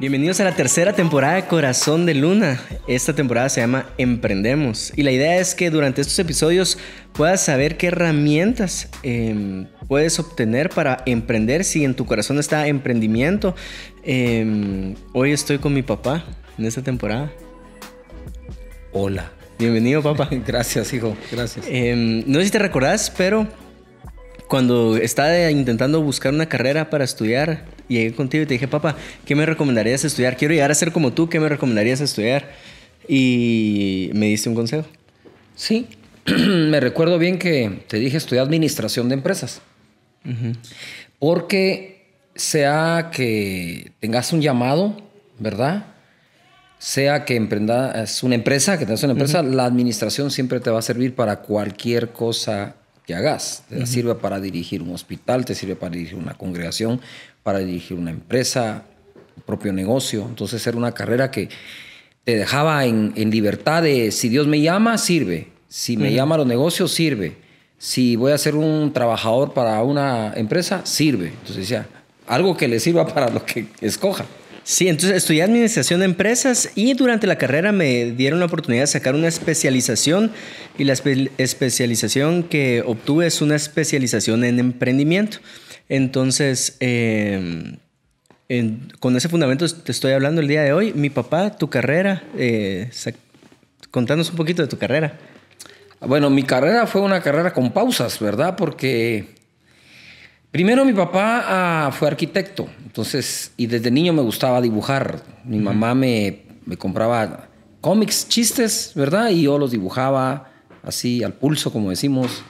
Bienvenidos a la tercera temporada de Corazón de Luna. Esta temporada se llama Emprendemos y la idea es que durante estos episodios puedas saber qué herramientas em, puedes obtener para emprender si en tu corazón está emprendimiento. Em, hoy estoy con mi papá en esta temporada. Hola. Bienvenido, papá. Gracias, hijo. Gracias. Em, no sé si te recordás, pero cuando estaba intentando buscar una carrera para estudiar, llegué contigo y te dije, papá, ¿qué me recomendarías estudiar? Quiero llegar a ser como tú, ¿qué me recomendarías estudiar? Y me diste un consejo. Sí, me recuerdo bien que te dije estudiar administración de empresas. Porque sea que tengas un llamado, ¿verdad? Sea que emprendas una empresa, que tengas una empresa, la administración siempre te va a servir para cualquier cosa que hagas. Te sirve para dirigir un hospital, te sirve para dirigir una congregación, para dirigir una empresa, propio negocio. Entonces era una carrera que te dejaba en, libertad de si Dios me llama, sirve. Si me llama a los negocios, sirve. Si voy a ser un trabajador para una empresa, sirve. Entonces decía, algo que le sirva para lo que escoja. Sí, entonces estudié administración de empresas y durante la carrera me dieron la oportunidad de sacar una especialización y la especialización que obtuve es una especialización en emprendimiento. Entonces, em, con ese fundamento te estoy hablando el día de hoy. Mi papá, tu carrera, eh, contanos un poquito de tu carrera. Bueno, mi carrera fue una carrera con pausas, ¿verdad? Porque primero mi papá ah, fue arquitecto, entonces, y desde niño me gustaba dibujar. Mi mamá me, me compraba cómics, chistes, ¿verdad? Y yo los dibujaba así al pulso, como decimos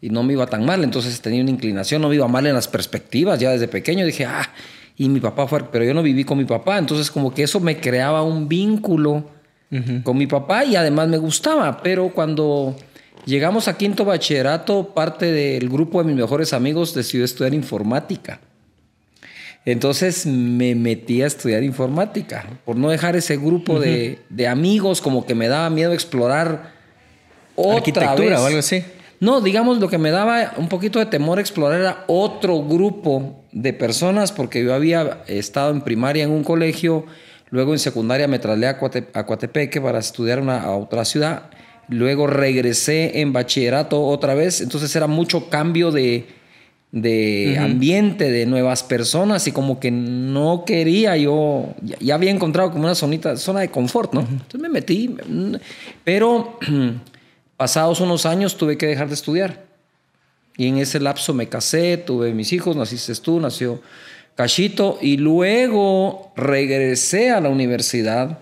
y no me iba tan mal. Entonces tenía una inclinación, no me iba mal en las perspectivas. Ya desde pequeño dije, ah, y mi papá fue, pero yo no viví con mi papá. Entonces como que eso me creaba un vínculo con mi papá y además me gustaba. Pero cuando llegamos a quinto bachillerato, parte del grupo de mis mejores amigos decidió estudiar informática. Entonces me metí a estudiar informática por no dejar ese grupo de, de, amigos, como que me daba miedo explorar otra arquitectura o algo así. No, digamos, lo que me daba un poquito de temor explorar era otro grupo de personas, porque yo había estado en primaria en un colegio, luego en secundaria me trasladé a, Coatepeque para estudiar una, a otra ciudad, luego regresé en bachillerato otra vez, entonces era mucho cambio de, ambiente, de nuevas personas y como que no quería yo, ya, había encontrado como una zonita, zona de confort, ¿no? Entonces me metí, pero... Pasados unos años tuve que dejar de estudiar. Y en ese lapso me casé, tuve mis hijos, naciste tú, nació Cachito, y luego regresé a la universidad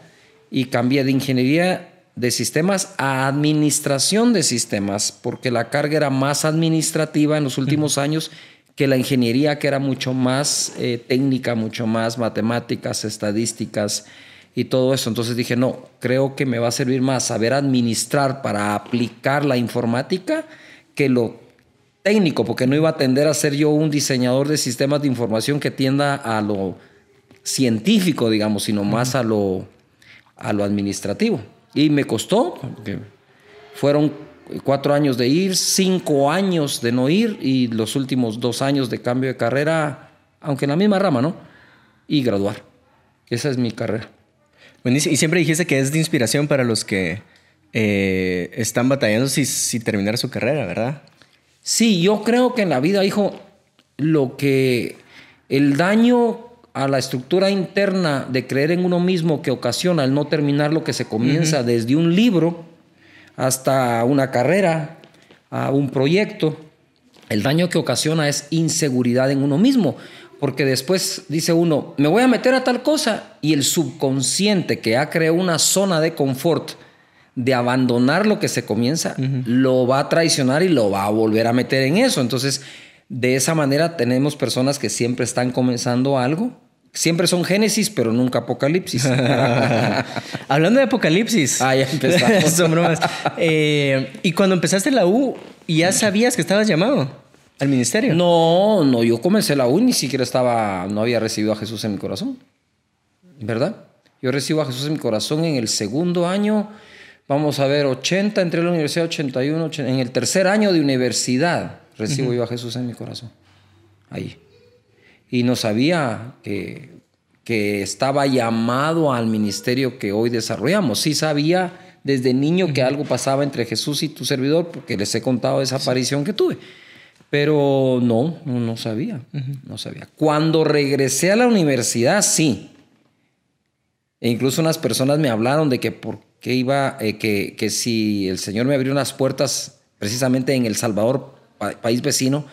y cambié de ingeniería de sistemas a administración de sistemas, porque la carga era más administrativa en los últimos años que la ingeniería, que era mucho más eh, técnica, mucho más matemáticas, estadísticas, y todo eso. Entonces dije, no, creo que me va a servir más saber administrar para aplicar la informática que lo técnico, porque no iba a tender a ser yo un diseñador de sistemas de información que tienda a lo científico, digamos, sino más a lo, a lo administrativo. Y me costó, porque fueron cuatro años de ir, cinco años de no ir y los últimos dos años de cambio de carrera, aunque en la misma rama, ¿no? Y graduar. Esa es mi carrera. Y siempre dijiste que es de inspiración para los que eh, están batallando si, si terminar su carrera, ¿verdad? Sí, yo creo que en la vida, hijo, lo que el daño a la estructura interna de creer en uno mismo que ocasiona el no terminar lo que se comienza desde un libro hasta una carrera, a un proyecto, el daño que ocasiona es inseguridad en uno mismo porque después dice uno, me voy a meter a tal cosa y el subconsciente que ha creado una zona de confort de abandonar lo que se comienza, lo va a traicionar y lo va a volver a meter en eso. Entonces, de esa manera tenemos personas que siempre están comenzando algo. Siempre son Génesis, pero nunca Apocalipsis. Hablando de Apocalipsis. Ah, ya empezamos. son bromas. Eh, y cuando empezaste la U, ¿ya sabías que estabas llamado? ¿Al ministerio? No, no, yo comencé la U ni siquiera estaba, no había recibido a Jesús en mi corazón. ¿Verdad? Yo recibo a Jesús en mi corazón en el segundo año, vamos a ver, 80, entré a la universidad 81, en el tercer año de universidad recibo yo a Jesús en mi corazón. Ahí. Y no sabía que, que estaba llamado al ministerio que hoy desarrollamos. Sí sabía desde niño que algo pasaba entre Jesús y tu servidor, porque les he contado esa aparición que tuve. Pero no, no, sabía, no sabía. Cuando regresé a la universidad, sí. E incluso unas personas me hablaron de que por qué iba, eh, que, que si el Señor me abrió unas puertas precisamente en El Salvador, país vecino,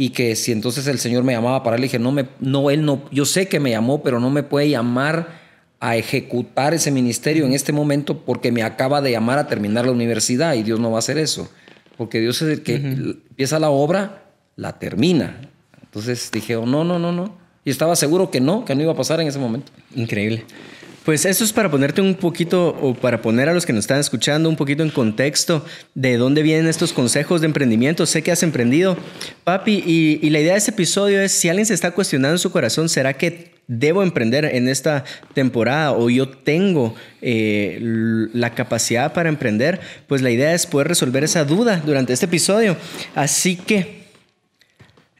y que si entonces el Señor me llamaba para él, dije, no, me, no, él no, yo sé que me llamó, pero no me puede llamar a ejecutar ese ministerio en este momento porque me acaba de llamar a terminar la universidad y Dios no va a hacer eso, porque Dios es el que empieza la obra, la termina. Entonces dije, oh, no, no, no, no. Y estaba seguro que no, que no iba a pasar en ese momento. Increíble. Pues eso es para ponerte un poquito, o para poner a los que nos están escuchando un poquito en contexto de dónde vienen estos consejos de emprendimiento. Sé que has emprendido, papi, y, la idea de este episodio es, si alguien se está cuestionando en su corazón, ¿será que debo emprender en esta temporada o yo tengo eh, la capacidad para emprender? Pues la idea es poder resolver esa duda durante este episodio. Así que,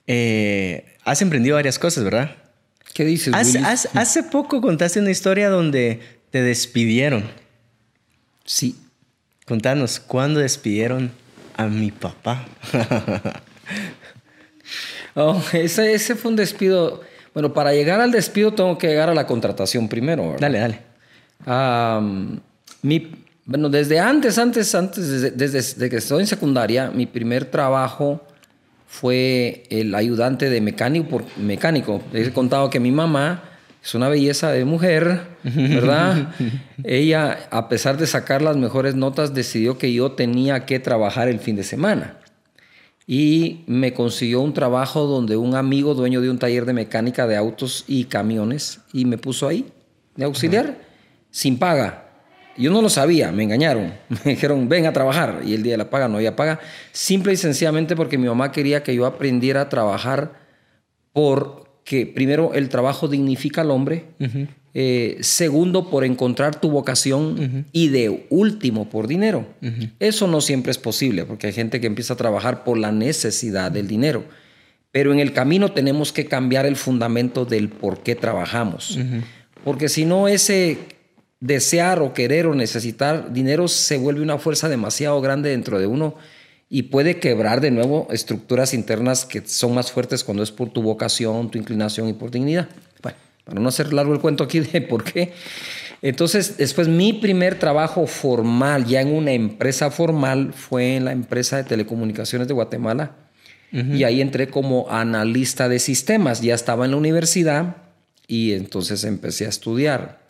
eh, has emprendido varias cosas, ¿verdad? ¿Qué dices, hace, poco contaste una historia donde te despidieron. Sí. Contanos, ¿cuándo despidieron a mi papá? oh, ese, ese fue un despido. Bueno, para llegar al despido tengo que llegar a la contratación primero. Dale, dale. mi, bueno, desde antes, antes, antes, desde, desde, que estoy en secundaria, mi primer trabajo fue el ayudante de mecánico. Por, mecánico. he contado que mi mamá es una belleza de mujer, ¿verdad? Ella, a pesar de sacar las mejores notas, decidió que yo tenía que trabajar el fin de semana. Y me consiguió un trabajo donde un amigo, dueño de un taller de mecánica de autos y camiones, y me puso ahí de auxiliar, sin paga. Yo no lo sabía, me engañaron. Me dijeron, ven a trabajar. Y el día de la paga no había paga. Simple y sencillamente porque mi mamá quería que yo aprendiera a trabajar porque, primero, el trabajo dignifica al hombre. Eh, segundo, por encontrar tu vocación. Y de último, por dinero. Eso no siempre es posible porque hay gente que empieza a trabajar por la necesidad del dinero. Pero en el camino tenemos que cambiar el fundamento del por qué trabajamos. Porque si no, ese desear o querer o necesitar dinero se vuelve una fuerza demasiado grande dentro de uno y puede quebrar de nuevo estructuras internas que son más fuertes cuando es por tu vocación, tu inclinación y por dignidad. Bueno, para no hacer largo el cuento aquí de por qué. Entonces, después mi primer trabajo formal, ya en una empresa formal, fue en la empresa de telecomunicaciones de Guatemala. Y ahí entré como analista de sistemas. Ya estaba en la universidad y entonces empecé a estudiar.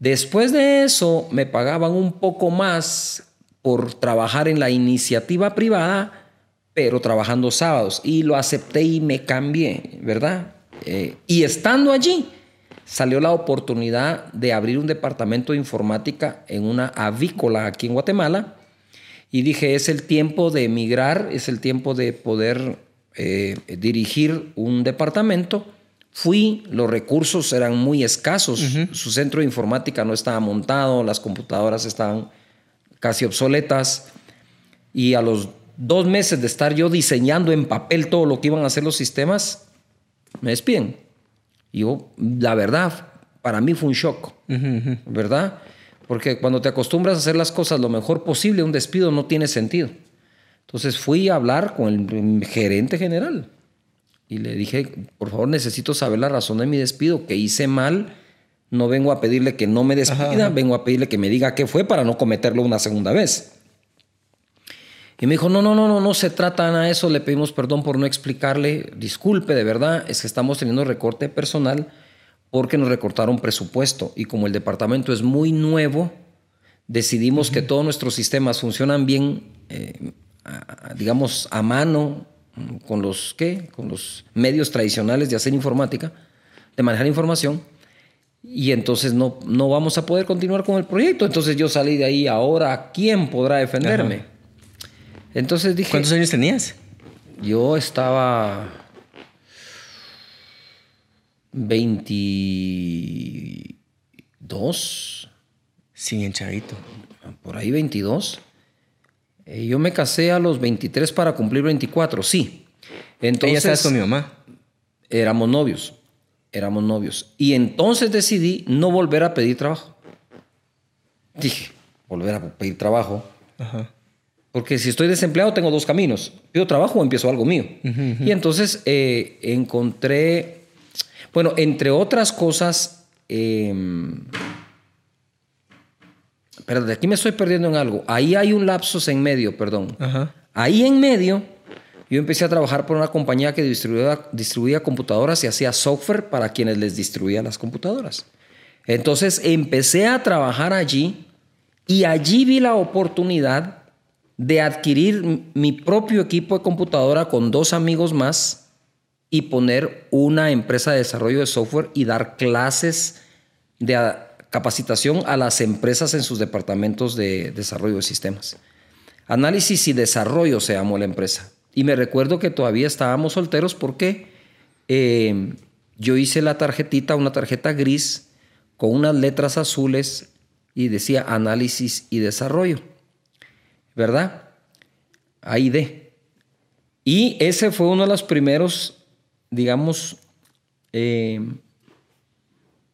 Después de eso me pagaban un poco más por trabajar en la iniciativa privada, pero trabajando sábados. Y lo acepté y me cambié, ¿verdad? Eh, y estando allí, salió la oportunidad de abrir un departamento de informática en una avícola aquí en Guatemala. Y dije, es el tiempo de emigrar, es el tiempo de poder eh, dirigir un departamento Fui, los recursos eran muy escasos, su centro de informática no estaba montado, las computadoras estaban casi obsoletas y a los dos meses de estar yo diseñando en papel todo lo que iban a hacer los sistemas, me despiden. Yo, la verdad, para mí fue un shock, ¿verdad? Porque cuando te acostumbras a hacer las cosas lo mejor posible, un despido no tiene sentido. Entonces fui a hablar con el gerente general y le dije, por favor, necesito saber la razón de mi despido, que hice mal. No vengo a pedirle que no me despida, vengo a pedirle que me diga qué fue para no cometerlo una segunda vez. Y me dijo, no, no, no, no, no se trata nada de eso, le pedimos perdón por no explicarle, disculpe, de verdad, es que estamos teniendo recorte personal porque nos recortaron presupuesto y como el departamento es muy nuevo, decidimos que todos nuestros sistemas funcionan bien, eh, digamos, a mano, con los, ¿qué? Con los medios tradicionales de hacer informática, de manejar información, y entonces no, no vamos a poder continuar con el proyecto. Entonces yo salí de ahí, ahora, ¿quién podrá defenderme? Entonces dije... ¿Cuántos años tenías? Yo estaba 22. Sí, en chavito. Por ahí 22. Eh, yo me casé a los 23 para cumplir 24, sí. Entonces, ¿Ella estaba con mi mamá? Éramos novios. éramos novios. Y entonces decidí no volver a pedir trabajo. Dije, volver a pedir trabajo. Ajá. Porque si estoy desempleado tengo dos caminos. Pido trabajo o empiezo algo mío. Y entonces eh, encontré, bueno, entre otras cosas, eh, de aquí me estoy perdiendo en algo. Ahí hay un lapsus en medio, perdón. Ajá. Ahí en medio, yo empecé a trabajar por una compañía que distribuía, distribuía computadoras y hacía software para quienes les distribuía las computadoras. Entonces empecé a trabajar allí y allí vi la oportunidad de adquirir mi propio equipo de computadora con dos amigos más y poner una empresa de desarrollo de software y dar clases de capacitación a las empresas en sus departamentos de desarrollo de sistemas. Análisis y desarrollo se llamó la empresa. Y me recuerdo que todavía estábamos solteros porque eh, yo hice la tarjetita, una tarjeta gris con unas letras azules y decía análisis y desarrollo. ¿Verdad? Ahí de. Y ese fue uno de los primeros, digamos, eh,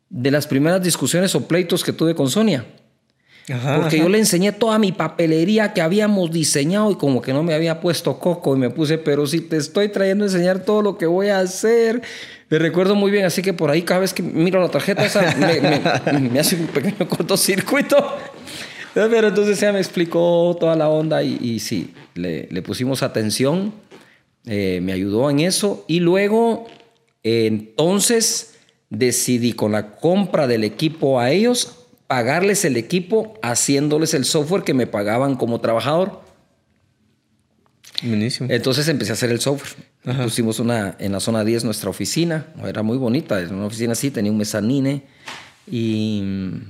de las primeras discusiones o pleitos que tuve con Sonia. Ajá, Porque ajá. yo le enseñé toda mi papelería que habíamos diseñado y como que no me había puesto coco y me puse, pero si te estoy trayendo a enseñar todo lo que voy a hacer. Me recuerdo muy bien, así que por ahí cada vez que miro la tarjeta esa, me, me- me hace un pequeño cortocircuito. Pero entonces ella me explicó toda la onda y, y sí, le, le pusimos atención, eh, me ayudó en eso y luego eh, entonces decidí con la compra del equipo a ellos pagarles el equipo haciéndoles el software que me pagaban como trabajador. Buenísimo. Entonces empecé a hacer el software. Pusimos una en la zona 10 nuestra oficina, era muy bonita, era una oficina así, tenía un mezanine y mm,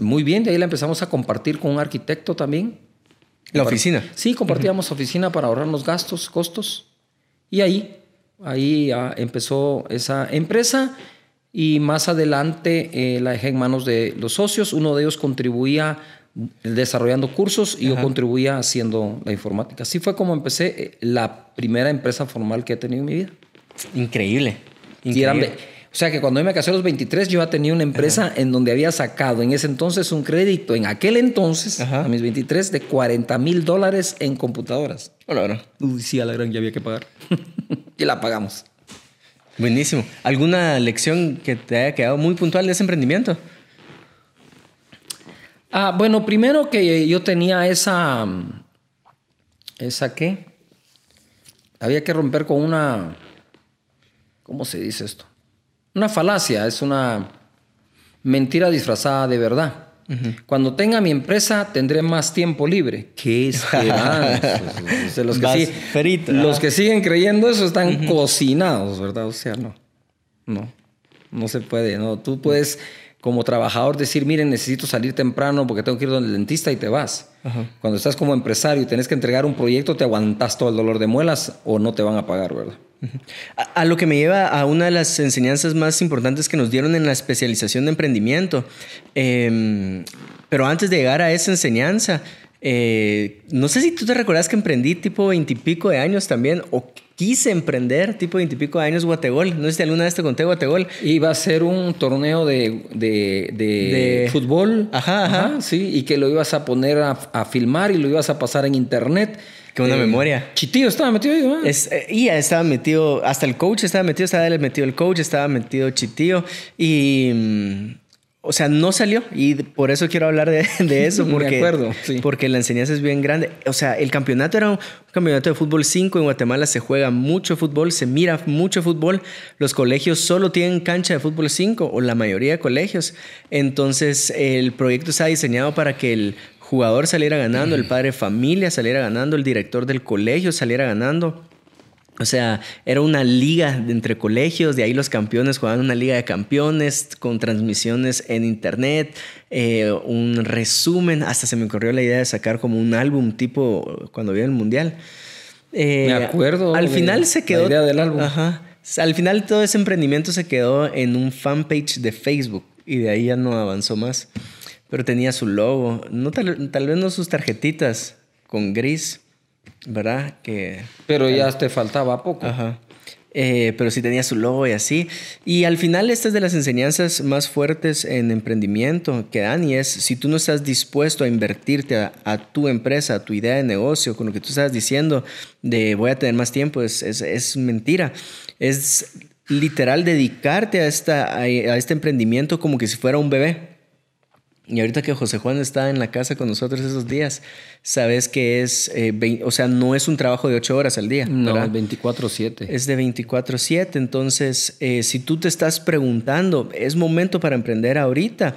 muy bien, de ahí la empezamos a compartir con un arquitecto también. La oficina. Sí, compartíamos oficina para ahorrarnos gastos, costos. Y ahí, ahí ah, empezó esa empresa y más adelante eh, la dejé en manos de los socios. Uno de ellos contribuía desarrollando cursos y yo contribuía haciendo la informática. Así fue como empecé eh, la primera empresa formal que he tenido en mi vida. Increíble. Y eran Increíble. O sea que cuando yo me casé a los 23, yo ya tenía una empresa en donde había sacado en ese entonces un crédito, en aquel entonces, Ajá. a mis 23, de 40 mil dólares en computadoras. Hola, hola. Uy, sí, a la gran ya había que pagar. y la pagamos. Buenísimo. ¿Alguna lección que te haya quedado muy puntual de ese emprendimiento? Ah, bueno, primero que yo tenía esa. ¿Esa qué? Había que romper con una. ¿Cómo se dice esto? Una falacia, es una mentira disfrazada de verdad. Cuando tenga mi empresa tendré más tiempo libre. ¿Qué esperanza? O sea, los, que los que siguen creyendo eso están cocinados, ¿verdad? O sea, no. No. No se puede. No. Tú puedes, como trabajador, decir, miren, necesito salir temprano porque tengo que ir donde el dentista y te vas. Cuando estás como empresario y tenés que entregar un proyecto, te aguantas todo el dolor de muelas o no te van a pagar, ¿verdad? A, a lo que me lleva a una de las enseñanzas más importantes que nos dieron en la especialización de emprendimiento. Em, pero antes de llegar a esa enseñanza, eh, no sé si tú te recuerdas que emprendí tipo veintipico de años también, o quise emprender tipo veintipico de años Guategol. No sé si alguna vez te conté Guategol. Iba a ser un torneo de, de, de De- fútbol. Ajá, ajá. sí, y que lo ibas a poner a, a filmar y lo ibas a pasar en internet. Qué buena memoria. Chitillo estaba metido ahí, ¿verdad? Es, eh, y estaba metido, hasta el coach estaba metido, estaba metido el coach, estaba metido Chitío y... o sea, no salió y por eso quiero hablar de, de eso. De Porque, acuerdo, sí. porque la enseñanza es bien grande. O sea, el campeonato era un campeonato de fútbol 5. En Guatemala se juega mucho fútbol, se mira mucho fútbol. Los colegios solo tienen cancha de fútbol 5 o la mayoría de colegios. Entonces, el proyecto está diseñado para que el jugador saliera ganando, el padre de familia saliera ganando, el director del colegio saliera ganando. O sea, era una liga entre colegios, de ahí los campeones jugaban una liga de campeones con transmisiones en internet, eh, un resumen, hasta se me ocurrió la idea de sacar como un álbum tipo cuando vi el mundial. Eh, Me acuerdo Al de final se la quedó... idea del álbum. Ajá. Al final todo ese emprendimiento se quedó en un fanpage de Facebook y de ahí ya no avanzó más. Pero tenía su logo, no tal, tal vez no sus tarjetitas con gris, ¿verdad? Que Pero ya te faltaba poco. Ajá. eh, pero sí tenía su logo y así. Y al final esta es de las enseñanzas más fuertes en emprendimiento que dan y es si tú no estás dispuesto a invertirte a, tu empresa, a tu idea de negocio, con lo que tú estás diciendo de voy a tener más tiempo, es, es, es mentira. Es literal dedicarte a, esta, a este emprendimiento como que si fuera un bebé. Y ahorita que José Juan está en la casa con nosotros esos días, sabes que es, eh, o sea, no es un trabajo de ocho horas al día. No, 24/7. Es de 24/7. Entonces, eh, si tú te estás preguntando, ¿es momento para emprender ahorita?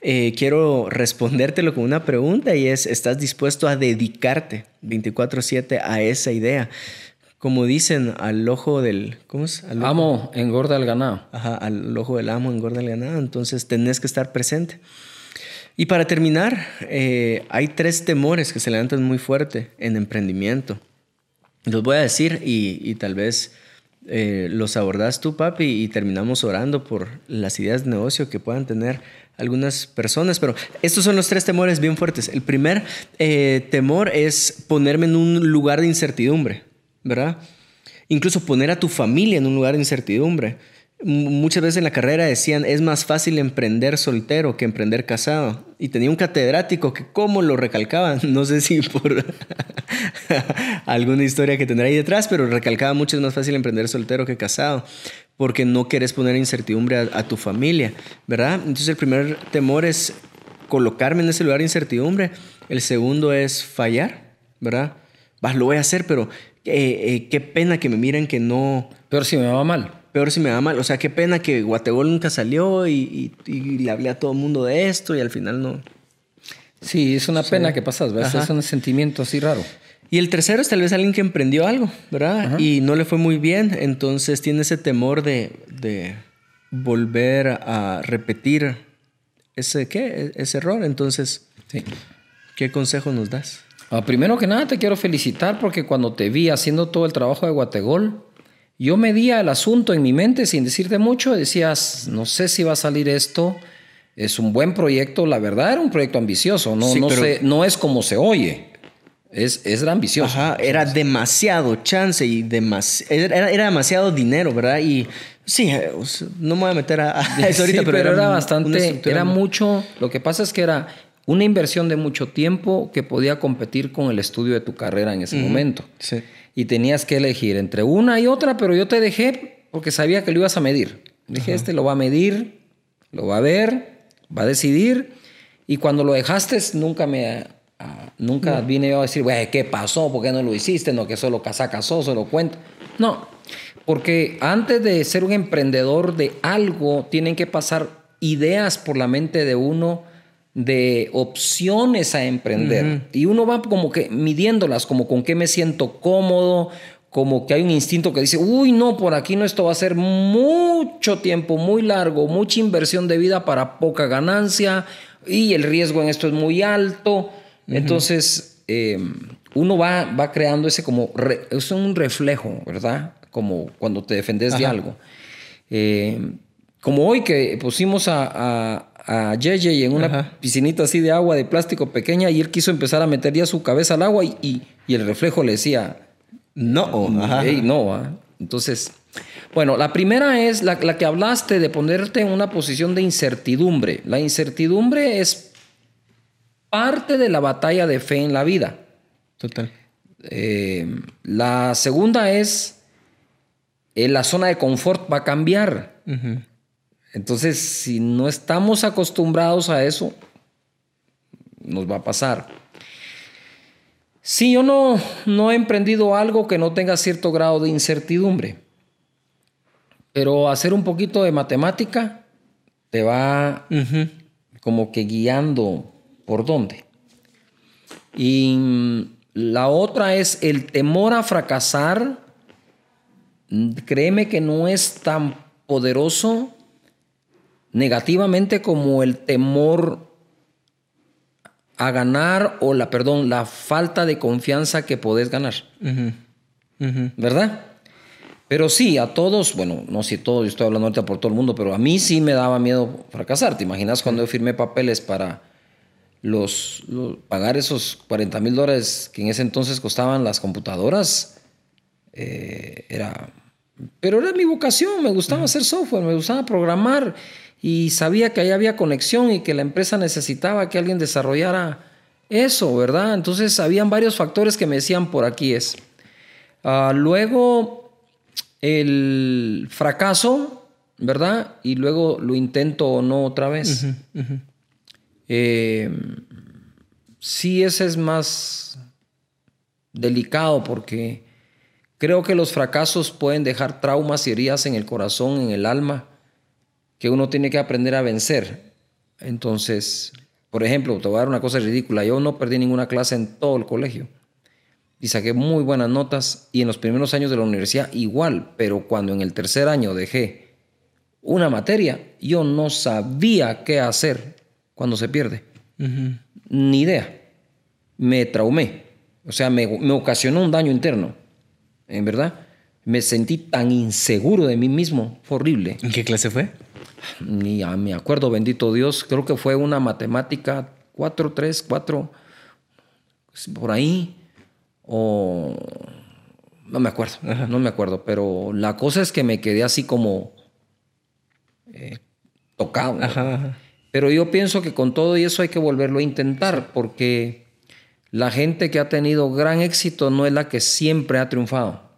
Eh, quiero respondértelo con una pregunta y es, ¿estás dispuesto a dedicarte 24/7 a esa idea? Como dicen, al ojo del... ¿Cómo es? Al Amo engorda el ganado. Ajá, al ojo del amo engorda el ganado. Entonces, tenés que estar presente. Y para terminar, eh, hay tres temores que se levantan muy fuerte en emprendimiento. Los voy a decir y, tal vez eh, los abordas tú, papi, y terminamos orando por las ideas de negocio que puedan tener algunas personas. Pero estos son los tres temores bien fuertes. El primer eh, temor es ponerme en un lugar de incertidumbre, ¿verdad? Incluso poner a tu familia en un lugar de incertidumbre. Muchas veces en la carrera decían, es más fácil emprender soltero que emprender casado. Y tenía un catedrático que cómo lo recalcaba, no sé si por alguna historia que tendrá ahí detrás, pero recalcaba mucho es más fácil emprender soltero que casado, porque no quieres poner incertidumbre a, tu familia, ¿verdad? Entonces el primer temor es colocarme en ese lugar de incertidumbre. El segundo es fallar, ¿verdad? Bah, lo voy a hacer, pero eh, eh, qué pena que me miren que no... Pero si me va mal peor si me va mal. O sea, qué pena que Guategol nunca salió y, le hablé a todo el mundo de esto y al final no. Sí, es una pena que pasas, ¿verdad? Es un sentimiento así raro. Y el tercero es tal vez alguien que emprendió algo, ¿verdad? Y no le fue muy bien, entonces tiene ese temor de, de volver a repetir ese, ¿qué? ese error. Entonces, sí. ¿qué consejo nos das? Ah, primero que nada, te quiero felicitar porque cuando te vi haciendo todo el trabajo de Guategol, yo medía el asunto en mi mente sin decirte mucho, decías, no sé si va a salir esto, es un buen proyecto, la verdad era un proyecto ambicioso, no, no, no es como se oye. Es, es ambicioso. Ajá, era demasiado chance y era, era, demasiado dinero, ¿verdad? Y sí, eh, no me voy a meter a, eso ahorita, pero, era, bastante, era mucho, lo que pasa es que era una inversión de mucho tiempo que podía competir con el estudio de tu carrera en ese momento. Sí y tenías que elegir entre una y otra, pero yo te dejé porque sabía que lo ibas a medir. Dije, este lo va a medir, lo va a ver, va a decidir. Y cuando lo dejaste, nunca me ah, nunca vine yo a decir, güey, ¿qué pasó? ¿Por qué no lo hiciste? No, que solo casa casó, solo cuento. No, porque antes de ser un emprendedor de algo, tienen que pasar ideas por la mente de uno de opciones a emprender. Y uno va como que midiéndolas, como con qué me siento cómodo, como que hay un instinto que dice, uy, no, por aquí no, esto va a ser mucho tiempo, muy largo, mucha inversión de vida para poca ganancia y el riesgo en esto es muy alto. Entonces, em, uno va, va creando ese como, es un reflejo, ¿verdad? Como cuando te defendes de algo. Em, como hoy que pusimos a a JJ en una piscinita así de agua de plástico pequeña y él quiso empezar a meter ya su cabeza al agua y, el reflejo le decía, no, no. Entonces, bueno, la primera es la, la, que hablaste de ponerte en una posición de incertidumbre. La incertidumbre es parte de la batalla de fe en la vida. Total. Eh, la segunda es, eh, la zona de confort va a cambiar. Entonces, si no estamos acostumbrados a eso, nos va a pasar. Si yo no, no he emprendido algo que no tenga cierto grado de incertidumbre, pero hacer un poquito de matemática te va como que guiando por dónde. Y la otra es el temor a fracasar. Créeme que no es tan poderoso negativamente como el temor a ganar o la, perdón, la falta de confianza que podés ganar. ¿Verdad? Pero sí, a todos, bueno, no sé todos, yo estoy hablando ahorita por todo el mundo, pero a mí sí me daba miedo fracasar. ¿Te imaginas cuando yo firmé papeles para los, pagar esos 40 mil dólares que en ese entonces costaban las computadoras? Eh, era pero era mi vocación, me gustaba hacer software, me gustaba programar y sabía que ahí había conexión y que la empresa necesitaba que alguien desarrollara eso, ¿verdad? Entonces habían varios factores que me decían por aquí es. Ah, luego el fracaso, ¿verdad? Y luego lo intento o no otra vez. Eh, sí, ese es más delicado porque creo que los fracasos pueden dejar traumas y heridas en el corazón, en el alma, que uno tiene que aprender a vencer. Entonces, por ejemplo, te voy a dar una cosa ridícula. Yo no perdí ninguna clase en todo el colegio y saqué muy buenas notas y en los primeros años de la universidad igual, pero cuando en el tercer año dejé una materia, yo no sabía qué hacer cuando se pierde. Ni idea. Me traumé. O sea, me, me, ocasionó un daño interno. En verdad. Me sentí tan inseguro de mí mismo. Fue horrible. ¿En qué clase fue? Ni me acuerdo, bendito Dios. Creo que fue una matemática 4, 3, 4. Por ahí o no me acuerdo, no me acuerdo, pero la cosa es que me quedé así como eh, tocado. Pero yo pienso que con todo y eso hay que volverlo a intentar, porque la gente que ha tenido gran éxito no es la que siempre ha triunfado.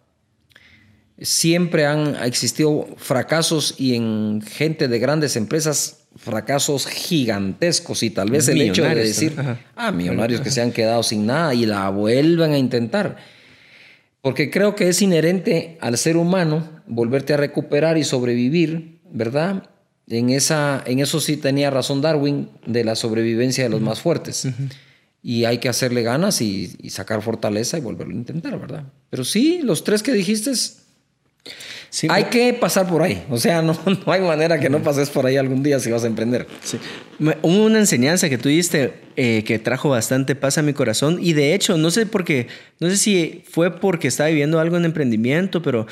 Siempre han existido fracasos y en gente de grandes empresas fracasos gigantescos y tal vez el hecho de decir, ah, millonarios que se han quedado sin nada y la vuelven a intentar. Porque creo que es inherente al ser humano volverte a recuperar y sobrevivir, ¿verdad? En, esa, en eso sí tenía razón Darwin de la sobrevivencia de los más fuertes. Y hay que hacerle ganas y, y, sacar fortaleza y volverlo a intentar, ¿verdad? Pero sí, los tres que dijiste hay que pasar por ahí. O sea, no, no, hay manera que no pases por ahí algún día si vas a emprender. Sí. Hubo una enseñanza que tú diste eh, que trajo bastante paz a mi corazón. Y de hecho, no sé por qué, no sé si fue porque estaba viviendo algo en emprendimiento, pero,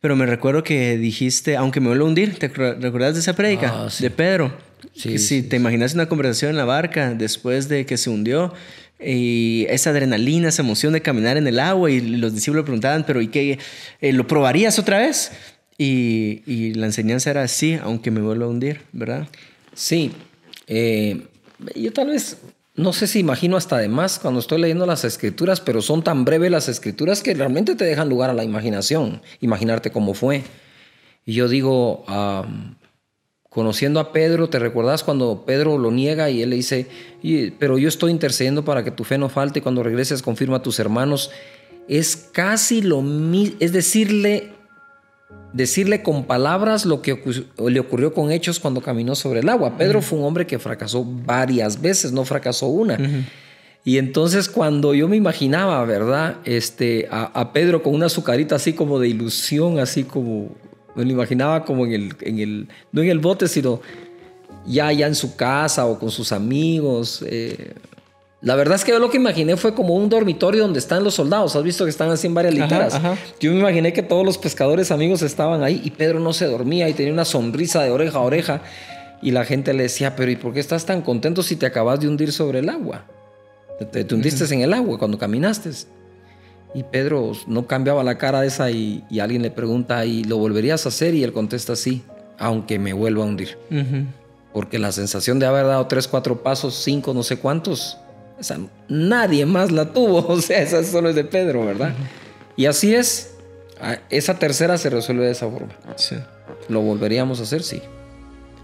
pero me recuerdo que dijiste, aunque me vuelvo a hundir, ¿te recuerdas de esa prédica? Ah, de Pedro. Sí, si te imaginas una conversación en la barca después de que se hundió y esa adrenalina, esa emoción de caminar en el agua y los discípulos preguntaban, pero ¿y qué? Eh, ¿Lo probarías otra vez? Y, la enseñanza era así, aunque me vuelva a hundir, ¿verdad? Sí. Eh, yo tal vez, no sé si imagino hasta de más cuando estoy leyendo las escrituras, pero son tan breves las escrituras que realmente te dejan lugar a la imaginación, imaginarte cómo fue. Y yo digo, conociendo a Pedro, ¿te recuerdas cuando Pedro lo niega y él le dice, pero yo estoy intercediendo para que tu fe no falte y cuando regreses confirma a tus hermanos? Es casi lo mismo, es decirle, decirle con palabras lo que le ocurrió con hechos cuando caminó sobre el agua. Pedro fue un hombre que fracasó varias veces, no fracasó una. Y entonces cuando yo me imaginaba, ¿verdad? Este, a, a Pedro con una azucarita así como de ilusión, así como me lo imaginaba como en el, en el, no en el bote, sino ya, ya en su casa o con sus amigos. Eh. La verdad es que yo lo que imaginé fue como un dormitorio donde están los soldados. Has visto que están así en varias literas. Yo me imaginé que todos los pescadores amigos estaban ahí y Pedro no se dormía y tenía una sonrisa de oreja a oreja. Y la gente le decía, pero ¿y por qué estás tan contento si te acabas de hundir sobre el agua? Te, hundiste en el agua cuando caminaste. Y Pedro no cambiaba la cara esa y, alguien le pregunta, ¿y lo volverías a hacer? Y él contesta, sí, aunque me vuelva a hundir. Porque la sensación de haber dado tres, cuatro pasos, cinco, no sé cuántos, esa, nadie más la tuvo. O sea, esa solo es de Pedro, ¿verdad? Y así es. Esa tercera se resuelve de esa forma. Sí. ¿Lo volveríamos a hacer? Sí.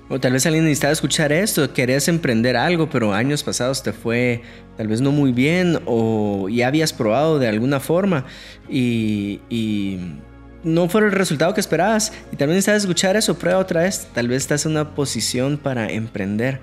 O tal vez alguien necesitaba escuchar esto, querías emprender algo, pero años pasados te fue tal vez no muy bien o ya habías probado de alguna forma y, no fue el resultado que esperabas. Y también necesitas escuchar eso, prueba otra vez. Tal vez estás en una posición para emprender.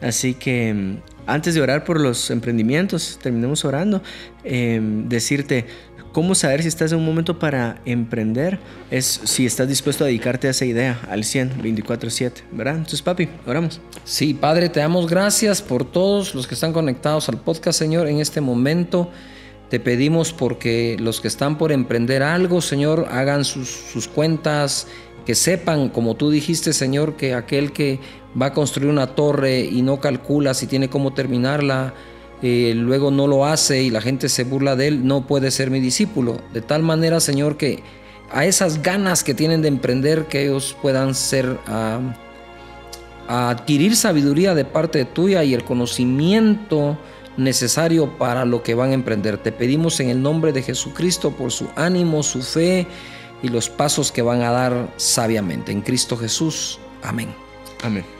Así que mm, antes de orar por los emprendimientos, terminemos orando, em, decirte, ¿Cómo saber si estás en un momento para emprender? Es si estás dispuesto a dedicarte a esa idea al 100, 24/7, ¿verdad? Entonces, papi, oramos. Sí, Padre, te damos gracias por todos los que están conectados al podcast, Señor, en este momento. Te pedimos porque los que están por emprender algo, Señor, hagan sus, sus cuentas, que sepan, como tú dijiste, Señor, que aquel que va a construir una torre y no calcula si tiene cómo terminarla, eh, luego no lo hace y la gente se burla de él, no puede ser mi discípulo. De tal manera, Señor, que, a esas ganas que tienen de emprender, que ellos puedan ser, a adquirir sabiduría de parte tuya y el conocimiento necesario para lo que van a emprender. Te pedimos en el nombre de Jesucristo por su ánimo, su fe y los pasos que van a dar sabiamente. En Cristo Jesús. Amén. Amén.